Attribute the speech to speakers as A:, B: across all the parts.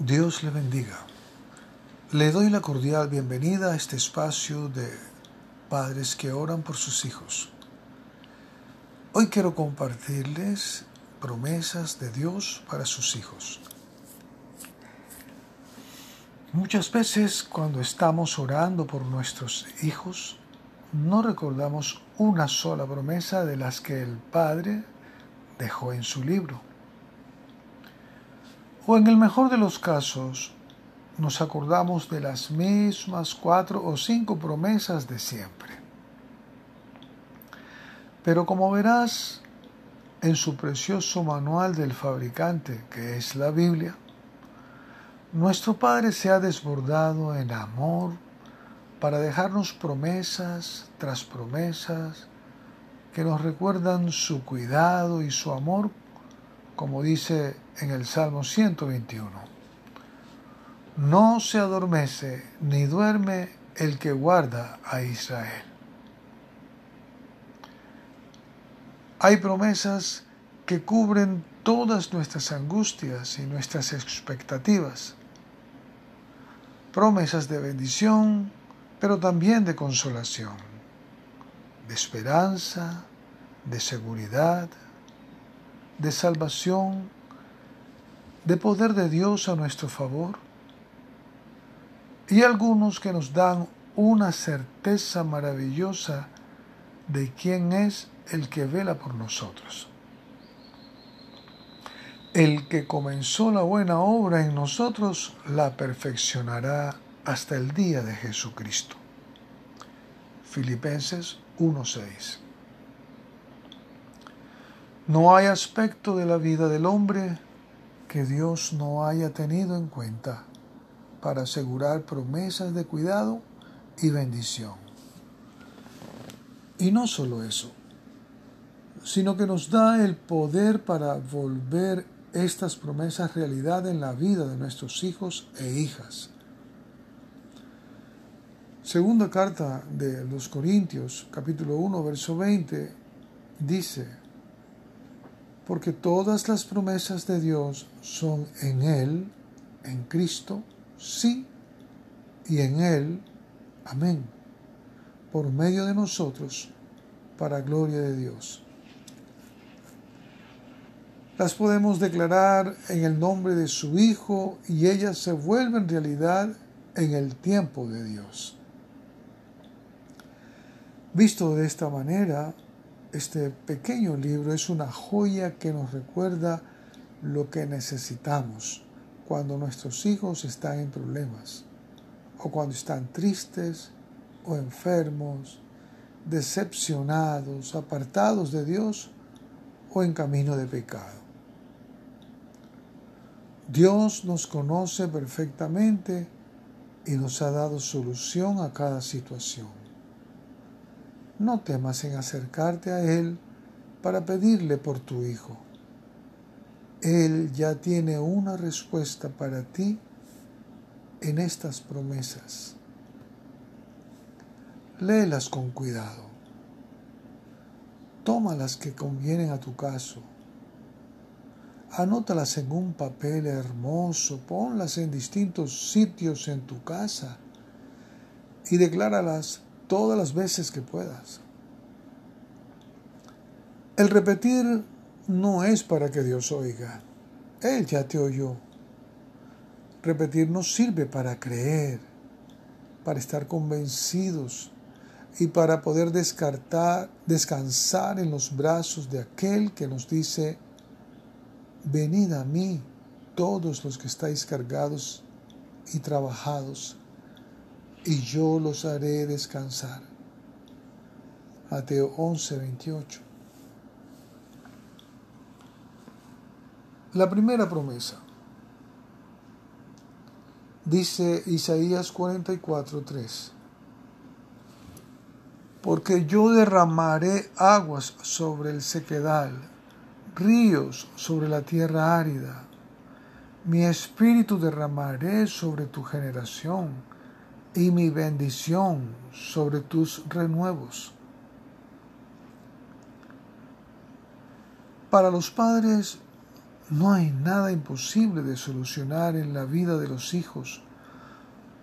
A: Dios le bendiga. Le doy la cordial bienvenida a este espacio de padres que oran por sus hijos. Hoy quiero compartirles promesas de Dios para sus hijos. Muchas veces cuando estamos orando por nuestros hijos, no recordamos una sola promesa de las que el Padre dejó en su libro. O en el mejor de los casos, nos acordamos de las mismas cuatro o cinco promesas de siempre. Pero como verás en su precioso manual del fabricante, que es la Biblia, nuestro Padre se ha desbordado en amor para dejarnos promesas tras promesas que nos recuerdan su cuidado y su amor como dice en el Salmo 121. No se adormece ni duerme el que guarda a Israel. Hay promesas que cubren todas nuestras angustias y nuestras expectativas. Promesas de bendición, pero también de consolación, de esperanza, de seguridad, de salvación, de poder de Dios a nuestro favor, y algunos que nos dan una certeza maravillosa de quién es el que vela por nosotros. El que comenzó la buena obra en nosotros la perfeccionará hasta el día de Jesucristo. Filipenses 1:6 no hay aspecto de la vida del hombre que Dios no haya tenido en cuenta para asegurar promesas de cuidado y bendición. Y no solo eso, sino que nos da el poder para volver estas promesas realidad en la vida de nuestros hijos e hijas. Segunda carta de los Corintios, capítulo 1, verso 20, dice, porque todas las promesas de Dios son en Él, en Cristo, sí, y en Él, amén, por medio de nosotros, para gloria de Dios. Las podemos declarar en el nombre de su Hijo y ellas se vuelven realidad en el tiempo de Dios. Visto de esta manera, este pequeño libro es una joya que nos recuerda lo que necesitamos cuando nuestros hijos están en problemas o cuando están tristes o enfermos, decepcionados, apartados de Dios o en camino de pecado. Dios nos conoce perfectamente y nos ha dado solución a cada situación no temas en acercarte a Él para pedirle por tu Hijo. Él ya tiene una respuesta para ti en estas promesas. Léelas con cuidado. Toma las que convienen a tu caso. Anótalas en un papel hermoso, ponlas en distintos sitios en tu casa y decláralas todas las veces que puedas. El repetir no es para que Dios oiga. Él ya te oyó. Repetir nos sirve para creer, para estar convencidos y para poder descartar, descansar en los brazos de aquel que nos dice, venid a mí todos los que estáis cargados y trabajados y yo los haré descansar. Mateo 11, 28. La primera promesa. Dice Isaías 44, 3. Porque yo derramaré aguas sobre el sequedal, ríos sobre la tierra árida. Mi espíritu derramaré sobre tu generación y mi bendición sobre tus renuevos. Para los padres No hay nada imposible de solucionar en la vida de los hijos,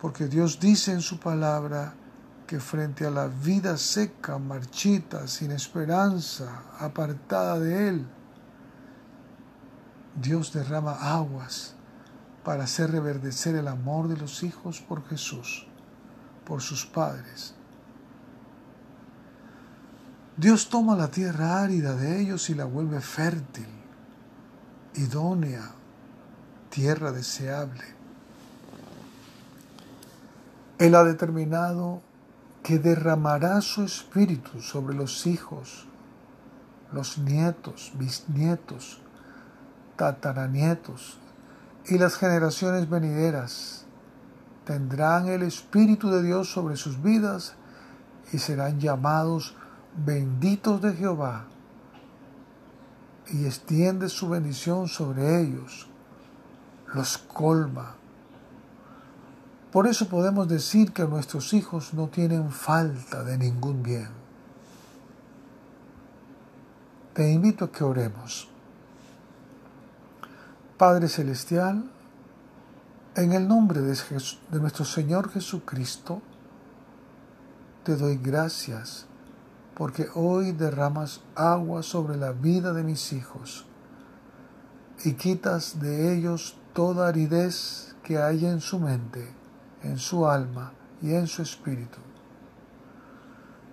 A: porque Dios dice en su palabra que frente a la vida seca, marchita, sin esperanza, apartada de Él, Dios derrama aguas para hacer reverdecer el amor de los hijos por Jesús, por sus padres. Dios toma la tierra árida de ellos y la vuelve fértil, idónea, tierra deseable. Él ha determinado que derramará su espíritu sobre los hijos, los nietos, bisnietos, tataranietos y las generaciones venideras. Tendrán el espíritu de Dios sobre sus vidas y serán llamados benditos de Jehová y extiende su bendición sobre ellos, los colma. Por eso podemos decir que nuestros hijos no tienen falta de ningún bien. Te invito a que oremos. Padre Celestial, en el nombre de, nuestro Señor Jesucristo, te doy gracias porque hoy derramas agua sobre la vida de mis hijos y quitas de ellos toda aridez que hay en su mente, en su alma y en su espíritu.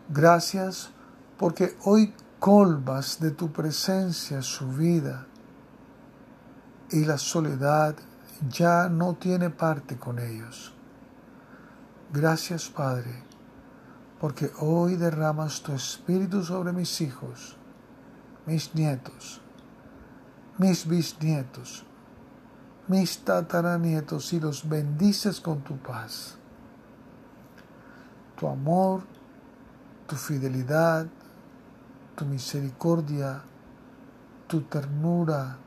A: Gracias porque hoy colmas de tu presencia su vida y la soledad ya no tiene parte con ellos. Gracias Padre porque hoy derramas tu espíritu sobre mis hijos, mis nietos, mis bisnietos, mis tataranietos y los bendices con tu paz. Tu amor, tu fidelidad, tu misericordia, tu ternura,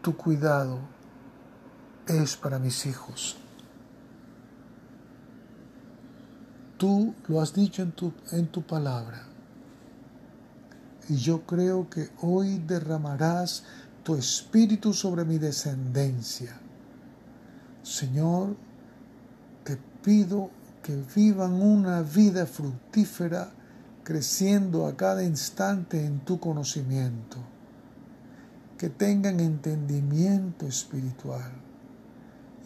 A: tu cuidado es para mis hijos. Tú lo has dicho en tu, en tu palabra. Y yo creo que hoy derramarás tu espíritu sobre mi descendencia. Señor, te pido que vivan una vida fructífera, creciendo a cada instante en tu conocimiento, que tengan entendimiento espiritual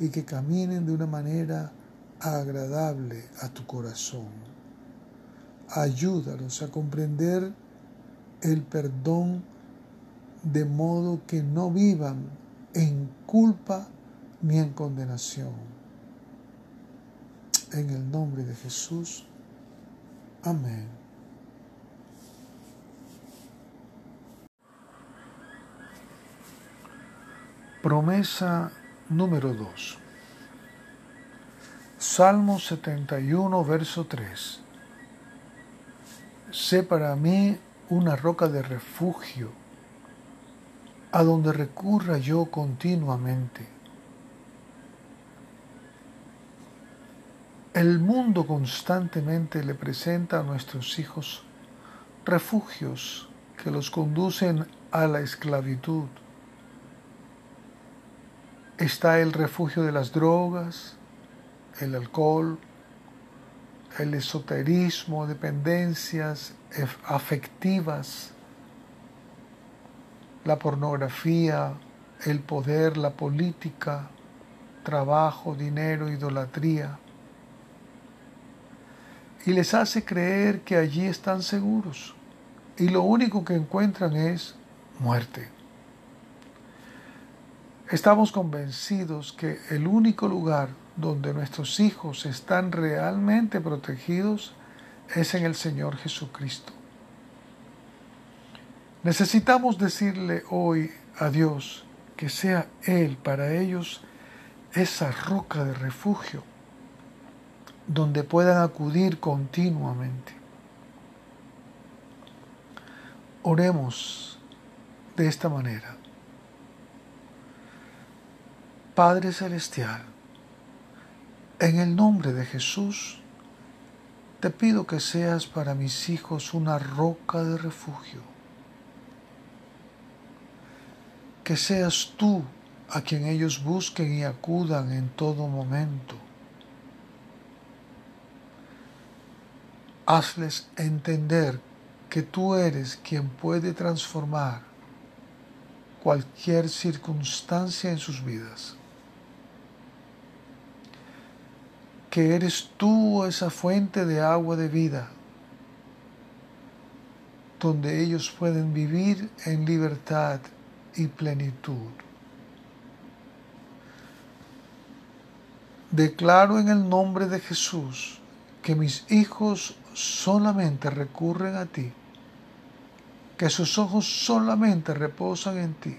A: y que caminen de una manera agradable a tu corazón. Ayúdalos a comprender el perdón de modo que no vivan en culpa ni en condenación. En el nombre de Jesús. Amén. Promesa número 2. Salmo 71, verso 3. Sé para mí una roca de refugio, a donde recurra yo continuamente. El mundo constantemente le presenta a nuestros hijos refugios que los conducen a la esclavitud. Está el refugio de las drogas, el alcohol, el esoterismo, dependencias afectivas, la pornografía, el poder, la política, trabajo, dinero, idolatría. Y les hace creer que allí están seguros. Y lo único que encuentran es muerte. Estamos convencidos que el único lugar donde nuestros hijos están realmente protegidos es en el Señor Jesucristo. Necesitamos decirle hoy a Dios que sea Él para ellos esa roca de refugio donde puedan acudir continuamente. Oremos de esta manera. Padre Celestial, en el nombre de Jesús, te pido que seas para mis hijos una roca de refugio. que seas tú a quien ellos busquen y acudan en todo momento. Hazles entender que tú eres quien puede transformar cualquier circunstancia en sus vidas. Que eres tú esa fuente de agua de vida donde ellos pueden vivir en libertad y plenitud. Declaro en el nombre de Jesús que mis hijos solamente recurren a ti, que sus ojos solamente reposan en ti,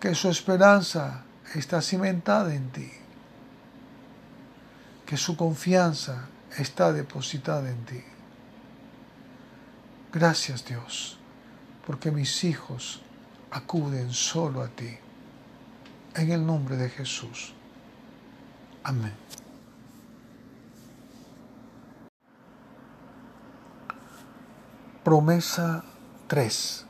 A: que su esperanza está cimentada en ti, que su confianza está depositada en ti. Gracias Dios, porque mis hijos acuden solo a ti. En el nombre de Jesús. Amén. Promesa 3.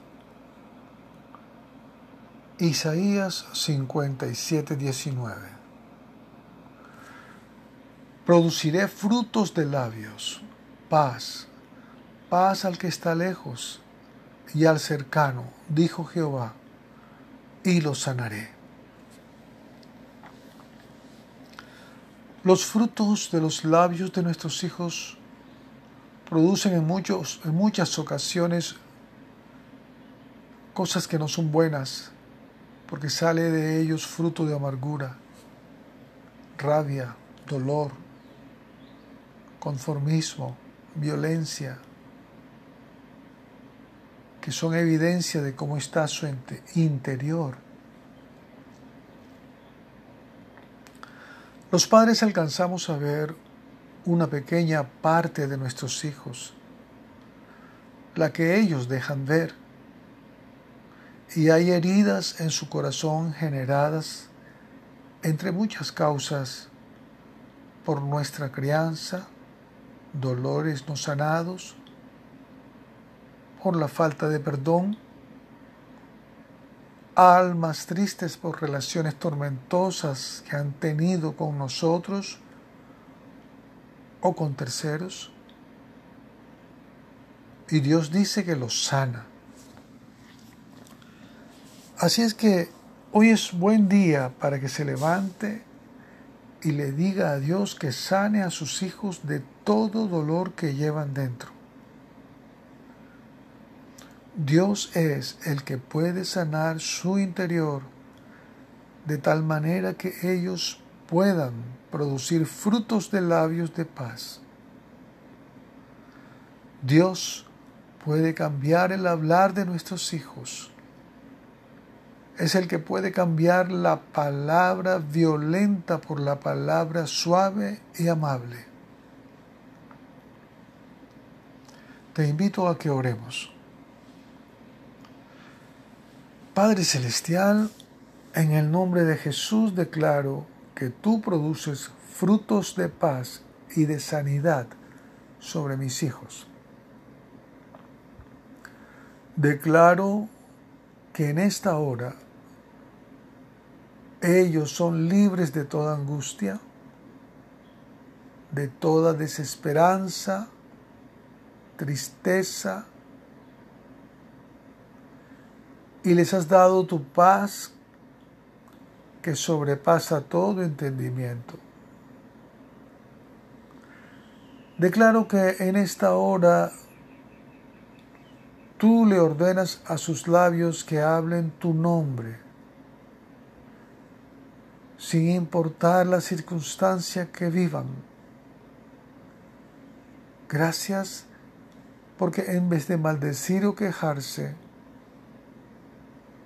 A: Isaías 57, 19. Produciré frutos de labios, paz, paz al que está lejos y al cercano, dijo Jehová, y lo sanaré. Los frutos de los labios de nuestros hijos producen en, muchos, en muchas ocasiones cosas que no son buenas, porque sale de ellos fruto de amargura, rabia, dolor, conformismo, violencia, que son evidencia de cómo está su interior. Los padres alcanzamos a ver una pequeña parte de nuestros hijos, la que ellos dejan ver, y hay heridas en su corazón generadas entre muchas causas por nuestra crianza, dolores no sanados, por la falta de perdón, almas tristes por relaciones tormentosas que han tenido con nosotros o con terceros. Y Dios dice que los sana. Así es que hoy es buen día para que se levante y le diga a Dios que sane a sus hijos de todo dolor que llevan dentro. Dios es el que puede sanar su interior de tal manera que ellos puedan producir frutos de labios de paz. Dios puede cambiar el hablar de nuestros hijos. Es el que puede cambiar la palabra violenta por la palabra suave y amable. Te invito a que oremos. Padre Celestial, en el nombre de Jesús declaro que tú produces frutos de paz y de sanidad sobre mis hijos. Declaro que en esta hora ellos son libres de toda angustia, de toda desesperanza, tristeza, y les has dado tu paz que sobrepasa todo entendimiento. Declaro que en esta hora tú le ordenas a sus labios que hablen tu nombre, sin importar la circunstancia que vivan. Gracias porque en vez de maldecir o quejarse,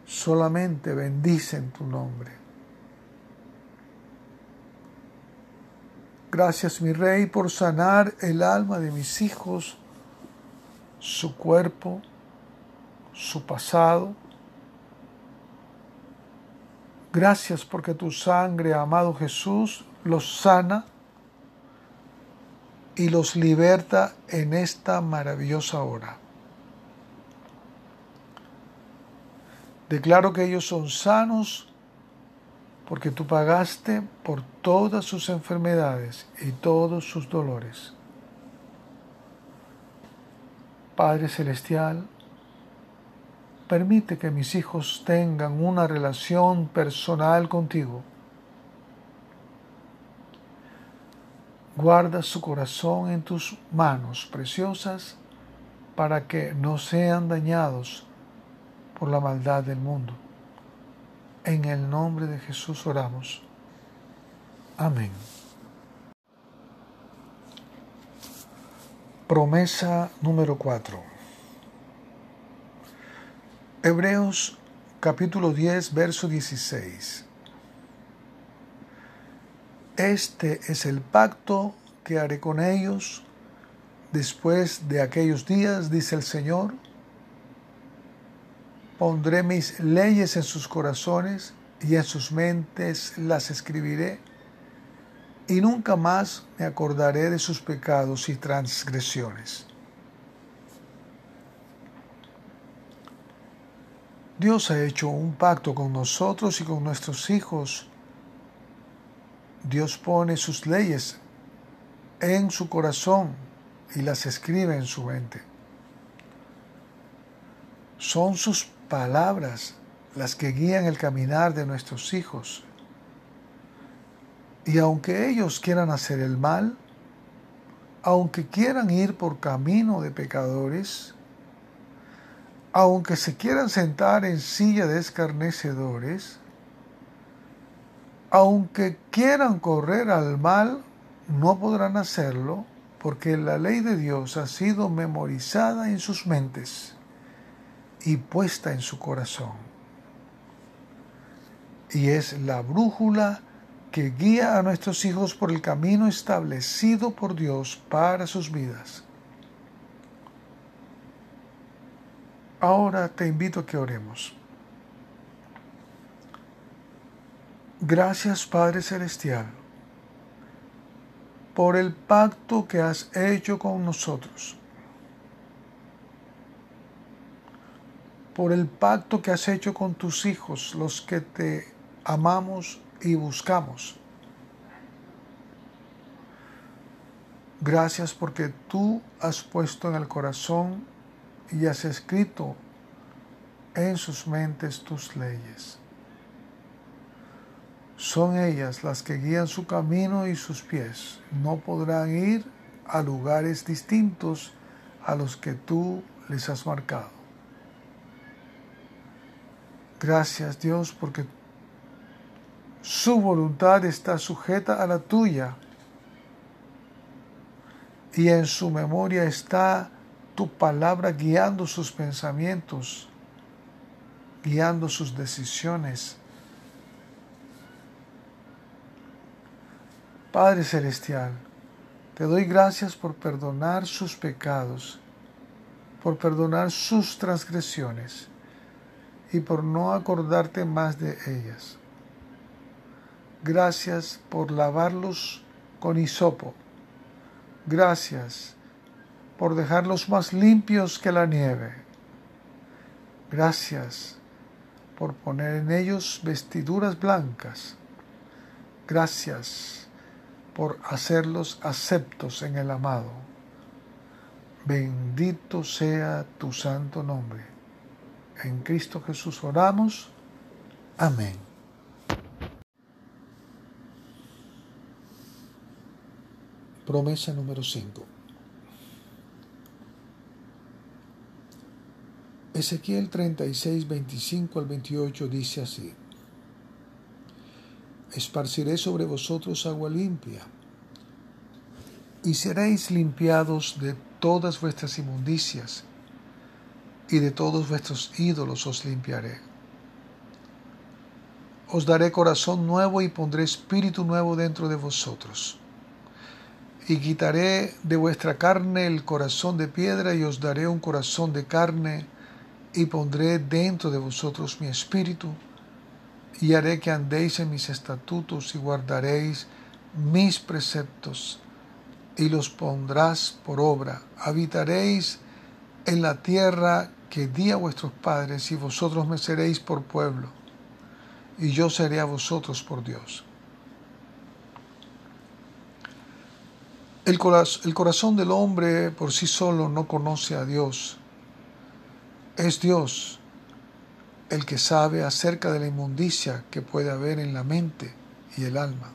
A: solamente bendicen tu nombre. Gracias mi Rey por sanar el alma de mis hijos, su cuerpo, su pasado. Gracias porque tu sangre, amado Jesús, los sana y los liberta en esta maravillosa hora. Declaro que ellos son sanos porque tú pagaste por todas sus enfermedades y todos sus dolores. Padre Celestial, permite que mis hijos tengan una relación personal contigo. Guarda su corazón en tus manos preciosas para que no sean dañados por la maldad del mundo. En el nombre de Jesús oramos. Amén. Promesa número 4. Hebreos capítulo 10, verso 16. Este es el pacto que haré con ellos después de aquellos días, dice el Señor Pondré mis leyes en sus corazones y en sus mentes las escribiré, y nunca más me acordaré de sus pecados y transgresiones. Dios ha hecho un pacto con nosotros y con nuestros hijos. Dios pone sus leyes en su corazón y las escribe en su mente. Son sus palabras las que guían el caminar de nuestros hijos. Y aunque ellos quieran hacer el mal, aunque quieran ir por camino de pecadores, aunque se quieran sentar en silla de escarnecedores, aunque quieran correr al mal, no podrán hacerlo porque la ley de Dios ha sido memorizada en sus mentes y puesta en su corazón. Y es la brújula que guía a nuestros hijos por el camino establecido por Dios para sus vidas. Ahora te invito a que oremos. Gracias Padre Celestial por el pacto que has hecho con nosotros por el pacto que has hecho con tus hijos, los que te amamos y buscamos. Gracias porque tú has puesto en el corazón y has escrito en sus mentes tus leyes. Son ellas las que guían su camino y sus pies. No podrán ir a lugares distintos a los que tú les has marcado. Gracias Dios porque su voluntad está sujeta a la tuya y en su memoria está tu palabra guiando sus pensamientos, guiando sus decisiones. Padre Celestial, te doy gracias por perdonar sus pecados, por perdonar sus transgresiones y por no acordarte más de ellas. Gracias por lavarlos con hisopo. Gracias por dejarlos más limpios que la nieve. Gracias por poner en ellos vestiduras blancas. Gracias por hacerlos aceptos en el amado. Bendito sea tu santo nombre. En Cristo Jesús oramos. Amén. Promesa número 5. Ezequiel 36, 25 al 28 dice así. Esparciré sobre vosotros agua limpia, y seréis limpiados de todas vuestras inmundicias y de todos vuestros ídolos os limpiaré. Os daré corazón nuevo y pondré espíritu nuevo dentro de vosotros. Y quitaré de vuestra carne el corazón de piedra y os daré un corazón de carne y pondré dentro de vosotros mi espíritu y haré que andéis en mis estatutos y guardaréis mis preceptos y los pondrás por obra. Habitaréis en la tierra que di a vuestros padres y vosotros me seréis por pueblo y yo seré a vosotros por Dios. El, corazón del hombre por sí solo no conoce a Dios. Es Dios el que sabe acerca de la inmundicia que puede haber en la mente y el alma.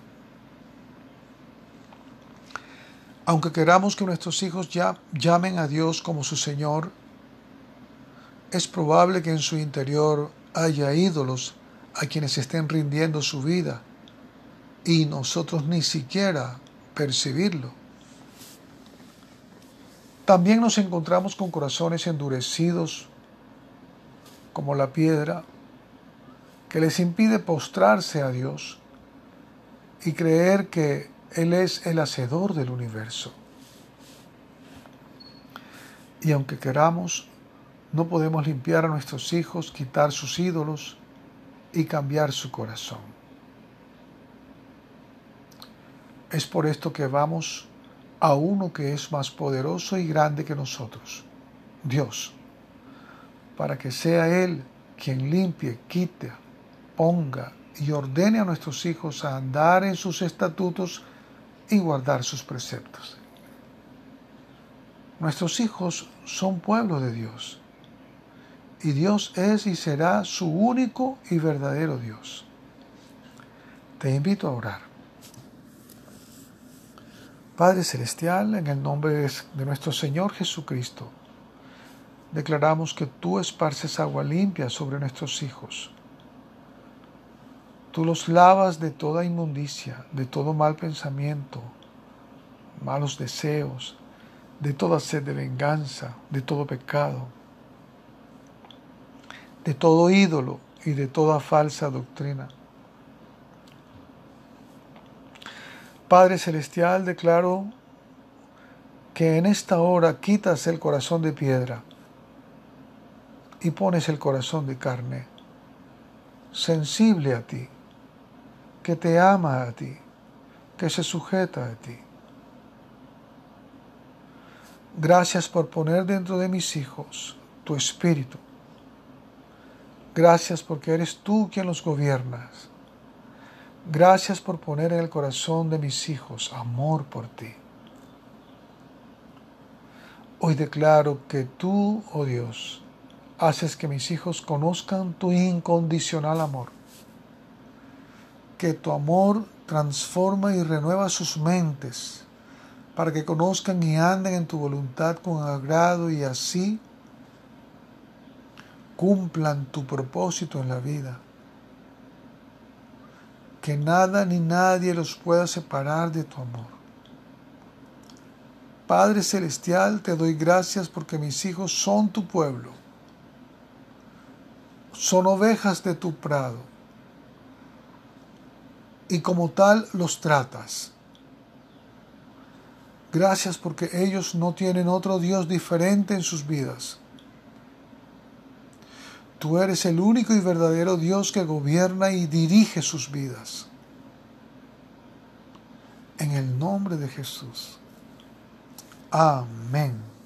A: Aunque queramos que nuestros hijos ya llamen a Dios como su Señor, es probable que en su interior haya ídolos a quienes estén rindiendo su vida y nosotros ni siquiera percibirlo. También nos encontramos con corazones endurecidos como la piedra que les impide postrarse a Dios y creer que Él es el hacedor del universo. Y aunque queramos, no podemos limpiar a nuestros hijos, quitar sus ídolos y cambiar su corazón. Es por esto que vamos a uno que es más poderoso y grande que nosotros, Dios, para que sea Él quien limpie, quite, ponga y ordene a nuestros hijos a andar en sus estatutos y guardar sus preceptos. Nuestros hijos son pueblo de Dios y Dios es y será su único y verdadero Dios. Te invito a orar. Padre Celestial, en el nombre de nuestro Señor Jesucristo, declaramos que tú esparces agua limpia sobre nuestros hijos. Tú los lavas de toda inmundicia, de todo mal pensamiento, malos deseos, de toda sed de venganza, de todo pecado, de todo ídolo y de toda falsa doctrina. Padre Celestial, declaro que en esta hora quitas el corazón de piedra y pones el corazón de carne, sensible a ti, que te ama a ti, que se sujeta a ti. Gracias por poner dentro de mis hijos tu espíritu. Gracias porque eres tú quien los gobiernas. Gracias por poner en el corazón de mis hijos amor por ti. Hoy declaro que tú, oh Dios, haces que mis hijos conozcan tu incondicional amor. Que tu amor transforma y renueva sus mentes para que conozcan y anden en tu voluntad con agrado y así cumplan tu propósito en la vida que nada ni nadie los pueda separar de tu amor. Padre Celestial, te doy gracias porque mis hijos son tu pueblo, son ovejas de tu prado, y como tal los tratas. Gracias porque ellos no tienen otro Dios diferente en sus vidas Tú eres el único y verdadero Dios que gobierna y dirige sus vidas. En el nombre de Jesús. Amén.